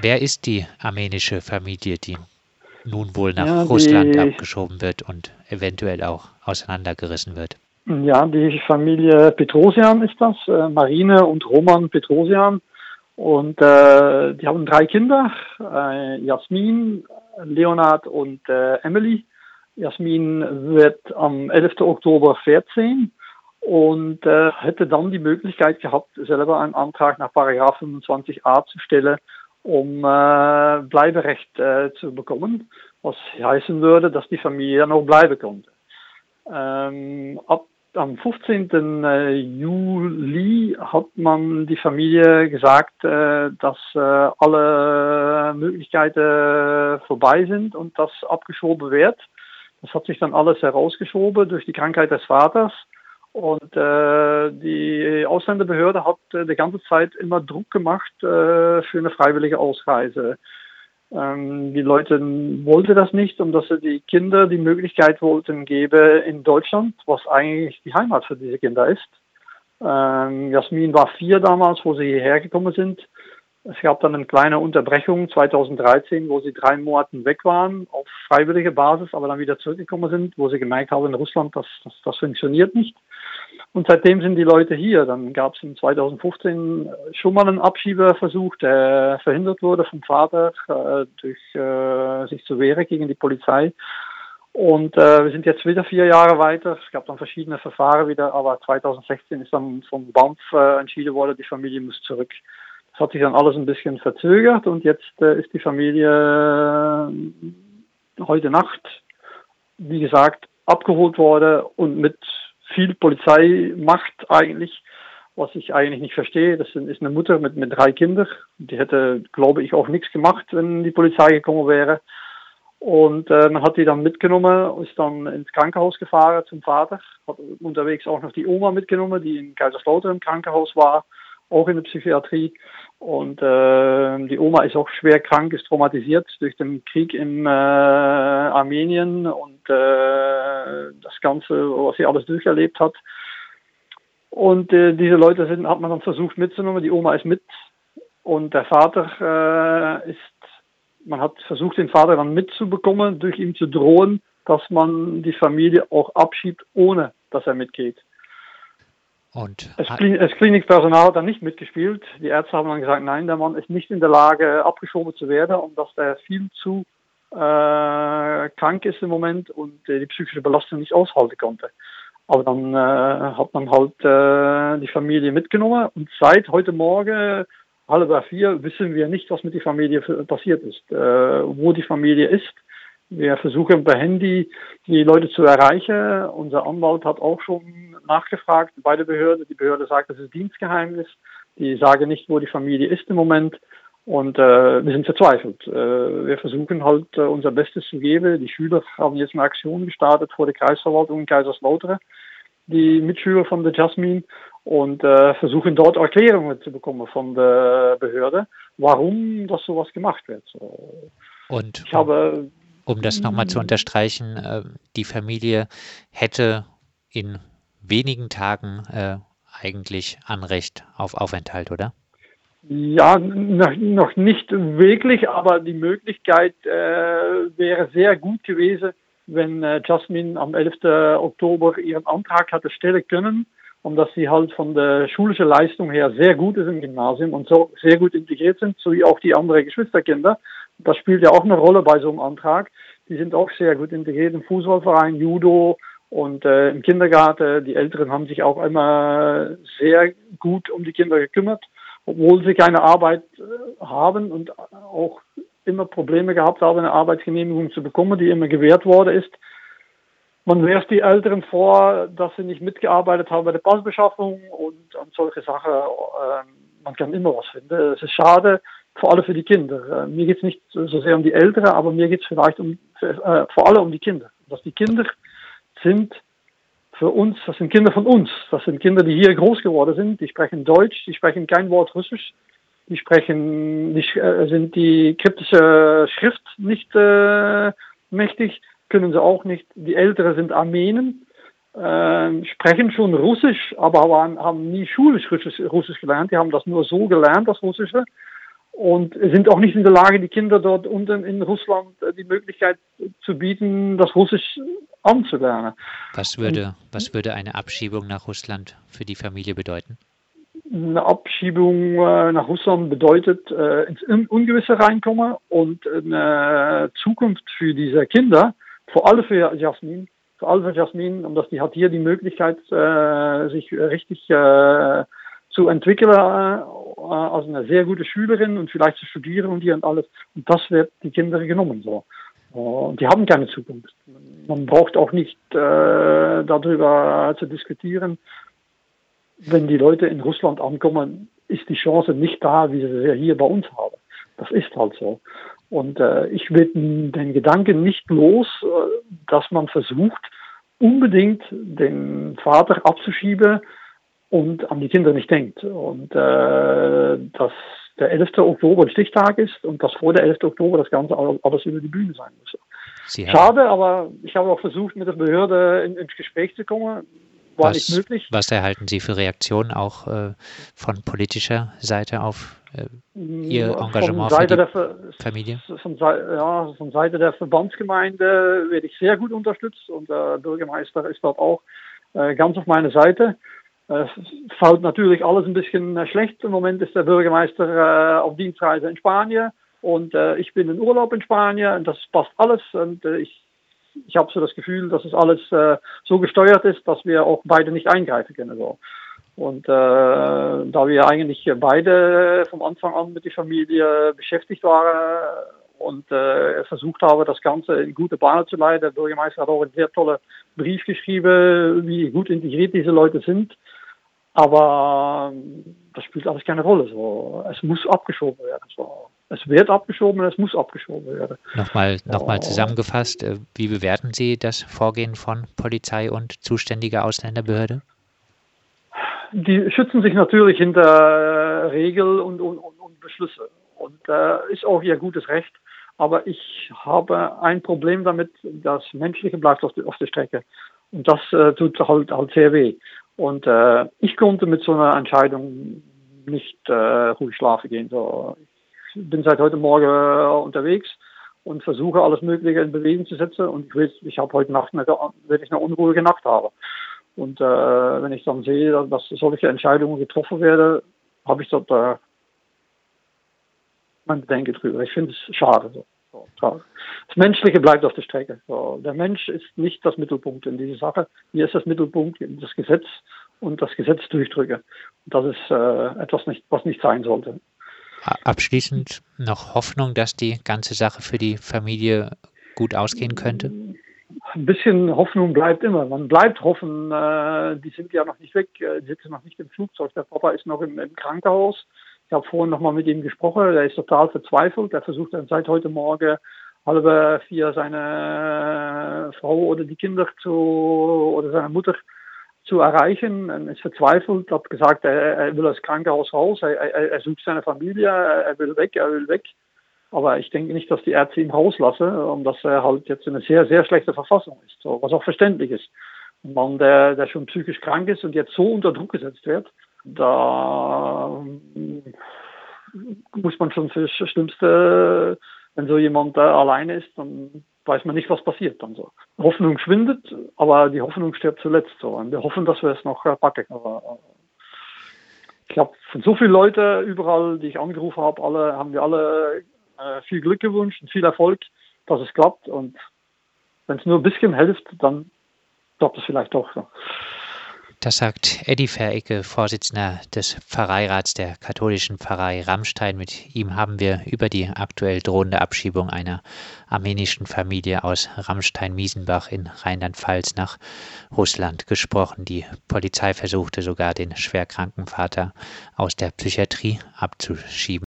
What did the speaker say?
Wer ist die armenische Familie, die nun wohl nach ja, Russland abgeschoben wird und eventuell auch auseinandergerissen wird? Ja, die Familie Petrosian ist das, äh, Marine und Roman Petrosian. Und äh, die haben drei Kinder, äh, Jasmin, Leonard und äh, Emily. Jasmin wird am 11. Oktober 14 und äh, hätte dann die Möglichkeit gehabt, selber einen Antrag nach Paragraph 25a zu stellen, um äh, Bleiberecht äh, zu bekommen, was heißen würde, dass die Familie noch bleiben konnte. Ähm, ab am 15. Äh, Juli hat man die Familie gesagt, äh, dass äh, alle Möglichkeiten vorbei sind und das abgeschoben wird. Das hat sich dann alles herausgeschoben durch die Krankheit des Vaters. Und äh, die Ausländerbehörde hat äh, die ganze Zeit immer Druck gemacht äh, für eine freiwillige Ausreise. Ähm, die Leute wollten das nicht, um dass sie die Kinder die Möglichkeit wollten geben in Deutschland, was eigentlich die Heimat für diese Kinder ist. Ähm, Jasmin war vier damals, wo sie hierher gekommen sind. Es gab dann eine kleine Unterbrechung 2013, wo sie drei Monate weg waren auf freiwillige Basis, aber dann wieder zurückgekommen sind, wo sie gemerkt haben in Russland, dass das, das funktioniert nicht. Und seitdem sind die Leute hier. Dann gab es in 2015 schon mal einen Abschiebeversuch, der verhindert wurde vom Vater äh, durch äh, sich zu wehren gegen die Polizei. Und äh, wir sind jetzt wieder vier Jahre weiter. Es gab dann verschiedene Verfahren wieder, aber 2016 ist dann vom BAMF äh, entschieden worden, die Familie muss zurück. Das hat sich dann alles ein bisschen verzögert und jetzt äh, ist die Familie äh, heute Nacht, wie gesagt, abgeholt worden und mit viel Polizeimacht eigentlich, was ich eigentlich nicht verstehe. Das ist eine Mutter mit, mit drei Kindern. Die hätte, glaube ich, auch nichts gemacht, wenn die Polizei gekommen wäre. Und äh, man hat die dann mitgenommen, ist dann ins Krankenhaus gefahren zum Vater, hat unterwegs auch noch die Oma mitgenommen, die in Kaiserslautern im Krankenhaus war auch in der Psychiatrie. Und äh, die Oma ist auch schwer krank, ist traumatisiert durch den Krieg in äh, Armenien und äh, das Ganze, was sie alles durcherlebt hat. Und äh, diese Leute sind, hat man dann versucht mitzunehmen. Die Oma ist mit und der Vater äh, ist, man hat versucht, den Vater dann mitzubekommen, durch ihn zu drohen, dass man die Familie auch abschiebt, ohne dass er mitgeht. Und das, Klin das Klinikpersonal hat dann nicht mitgespielt. Die Ärzte haben dann gesagt, nein, der Mann ist nicht in der Lage, abgeschoben zu werden und dass der viel zu äh, krank ist im Moment und äh, die psychische Belastung nicht aushalten konnte. Aber dann äh, hat man halt äh, die Familie mitgenommen und seit heute Morgen halb vier wissen wir nicht, was mit der Familie passiert ist, äh, wo die Familie ist. Wir versuchen per Handy die Leute zu erreichen. Unser Anwalt hat auch schon nachgefragt bei der Behörde. Die Behörde sagt, das ist Dienstgeheimnis. Die sagen nicht, wo die Familie ist im Moment. Und äh, wir sind verzweifelt. Äh, wir versuchen halt äh, unser Bestes zu geben. Die Schüler haben jetzt eine Aktion gestartet vor der Kreisverwaltung in Kaiserslautern, die Mitschüler von der Jasmin, und äh, versuchen dort Erklärungen zu bekommen von der Behörde, warum das sowas gemacht wird. Und ich habe um das nochmal zu unterstreichen, äh, die Familie hätte in wenigen Tagen äh, eigentlich Anrecht auf Aufenthalt, oder? Ja, noch, noch nicht wirklich, aber die Möglichkeit äh, wäre sehr gut gewesen, wenn äh, Jasmine am 11. Oktober ihren Antrag hatte stellen können, omdat sie halt von der schulischen Leistung her sehr gut ist im Gymnasium und so sehr gut integriert sind, so wie auch die anderen Geschwisterkinder. Das spielt ja auch eine Rolle bei so einem Antrag. Die sind auch sehr gut integriert im Fußballverein, Judo und äh, im Kindergarten. Die Älteren haben sich auch immer sehr gut um die Kinder gekümmert, obwohl sie keine Arbeit äh, haben und auch immer Probleme gehabt haben, eine Arbeitsgenehmigung zu bekommen, die immer gewährt worden ist. Man wirft die Älteren vor, dass sie nicht mitgearbeitet haben bei der Passbeschaffung und an solche Sachen. Äh, man kann immer was finden. Es ist schade, vor allem für die Kinder. Äh, mir geht es nicht so sehr um die Älteren, aber mir geht es vielleicht um, äh, vor allem um die Kinder. Dass die Kinder sind für uns, das sind Kinder von uns. Das sind Kinder, die hier groß geworden sind. Die sprechen Deutsch, die sprechen kein Wort Russisch. Die sprechen, die äh, sind die kryptische Schrift nicht äh, mächtig, können sie auch nicht. Die Älteren sind Armenen, äh, sprechen schon Russisch, aber haben, haben nie schulisch Russisch, Russisch gelernt. Die haben das nur so gelernt, das Russische. Und sind auch nicht in der Lage, die Kinder dort unten in Russland äh, die Möglichkeit zu bieten, das Russisch anzulernen. Was würde, was würde eine Abschiebung nach Russland für die Familie bedeuten? Eine Abschiebung äh, nach Russland bedeutet äh, ins Ungewisse reinkommen und eine Zukunft für diese Kinder, vor allem für Jasmin, vor allem für Jasmin, und dass die hat hier die Möglichkeit, sich richtig zu entwickeln äh, als eine sehr gute Schülerin und vielleicht zu studieren und hier und alles. Und das wird die Kinder genommen so. Und die haben keine Zukunft. Man braucht auch nicht äh, darüber zu diskutieren. Wenn die Leute in Russland ankommen, ist die Chance nicht da, wie sie hier bei uns haben. Das ist halt so. Und äh, ich bin den Gedanken nicht los, äh, dass man versucht, unbedingt den Vater abzuschieben, und an die Kinder nicht denkt. Und äh, dass der 11. Oktober ein Stichtag ist und dass vor der 11. Oktober das Ganze alles über die Bühne sein muss. Schade, aber ich habe auch versucht, mit der Behörde in, ins Gespräch zu kommen. War was, nicht möglich. Was erhalten Sie für Reaktionen auch äh, von politischer Seite auf äh, Ihr Engagement für die der, Familie? Von, ja, von Seite der Verbandsgemeinde werde ich sehr gut unterstützt und der Bürgermeister ist dort auch äh, ganz auf meiner Seite. Es fällt natürlich alles ein bisschen äh, schlecht. Im Moment ist der Bürgermeister auf Dienstreise in Spanien und ich bin in Urlaub in Spanien und das passt alles. Und ich, ich habe so das Gefühl, dass es alles so gesteuert ist, dass wir auch beide nicht eingreifen können. So. Und äh, da wir eigentlich beide vom Anfang an mit der Familie beschäftigt waren und äh, versucht haben, das Ganze in gute Bahnen zu leiten, der Bürgermeister hat auch einen sehr tollen Brief geschrieben, wie gut integriert diese Leute sind. Aber ähm, das spielt alles keine Rolle. So. Es muss abgeschoben werden. So. Es wird abgeschoben, es muss abgeschoben werden. Nochmal, nochmal zusammengefasst, äh, wie bewerten Sie das Vorgehen von Polizei und zuständiger Ausländerbehörde? Die schützen sich natürlich hinter Regeln und, und, und, Beschlüsse. Und äh, ist auch ihr gutes Recht. Aber ich habe ein Problem damit, das Menschliche bleibt auf, die, auf der Strecke. Und das äh, tut halt, halt sehr weh. Und äh, ich konnte mit so einer Entscheidung nicht äh, ruhig schlafen gehen. So, ich bin seit heute Morgen äh, unterwegs und versuche alles Mögliche in Bewegung zu setzen. Und ich, will, ich habe heute Nacht eine, wirklich eine unruhige Nacht habe. Und äh, wenn ich dann sehe, dass solche Entscheidungen getroffen werden, habe ich dort äh, mein Bedenken drüber. Ich finde es schade. So. Das Menschliche bleibt auf der Strecke. Der Mensch ist nicht das Mittelpunkt in dieser Sache. Hier ist das Mittelpunkt das Gesetz und das Gesetz durchdrücke. Das ist äh, etwas, nicht, was nicht sein sollte. Abschließend noch Hoffnung, dass die ganze Sache für die Familie gut ausgehen könnte? Ein bisschen Hoffnung bleibt immer. Man bleibt hoffen. Äh, die sind ja noch nicht weg, äh, die sitzen noch nicht im Flugzeug. Der Papa ist noch im, im Krankenhaus. Ich habe vorhin nochmal mit ihm gesprochen, der ist total verzweifelt. Er versucht dann seit heute Morgen halb vier seine Frau oder die Kinder zu oder seine Mutter zu erreichen. Er ist verzweifelt, hat gesagt, er, er will das Krankenhaus raus, er, er, er, sucht seine Familie, er will weg, er will weg. Aber ich denke nicht, dass die Ärzte ihn rauslassen und dass er halt jetzt in einer sehr, sehr schlechten Verfassung ist, so, was auch verständlich ist. Ein Mann, der, der schon psychisch krank ist und jetzt so unter Druck gesetzt wird, da muss man schon für das Schlimmste, wenn so jemand da alleine ist, dann weiß man nicht, was passiert dann so. Hoffnung schwindet, aber die Hoffnung stirbt zuletzt so. Und wir hoffen, dass wir es noch packen. Aber äh, ich habe von so vielen Leuten überall, die ich angerufen habe, alle haben wir alle äh, viel Glück gewünscht und viel Erfolg, dass es klappt. Und wenn es nur ein bisschen hilft, dann klappt es vielleicht doch. So. Das sagt Eddie Verecke, Vorsitzender des Pfarreirats der katholischen Pfarrei Rammstein. Mit ihm haben wir über die aktuell drohende Abschiebung einer armenischen Familie aus Rammstein-Miesenbach in Rheinland-Pfalz nach Russland gesprochen. Die Polizei versuchte sogar, den schwerkranken Vater aus der Psychiatrie abzuschieben.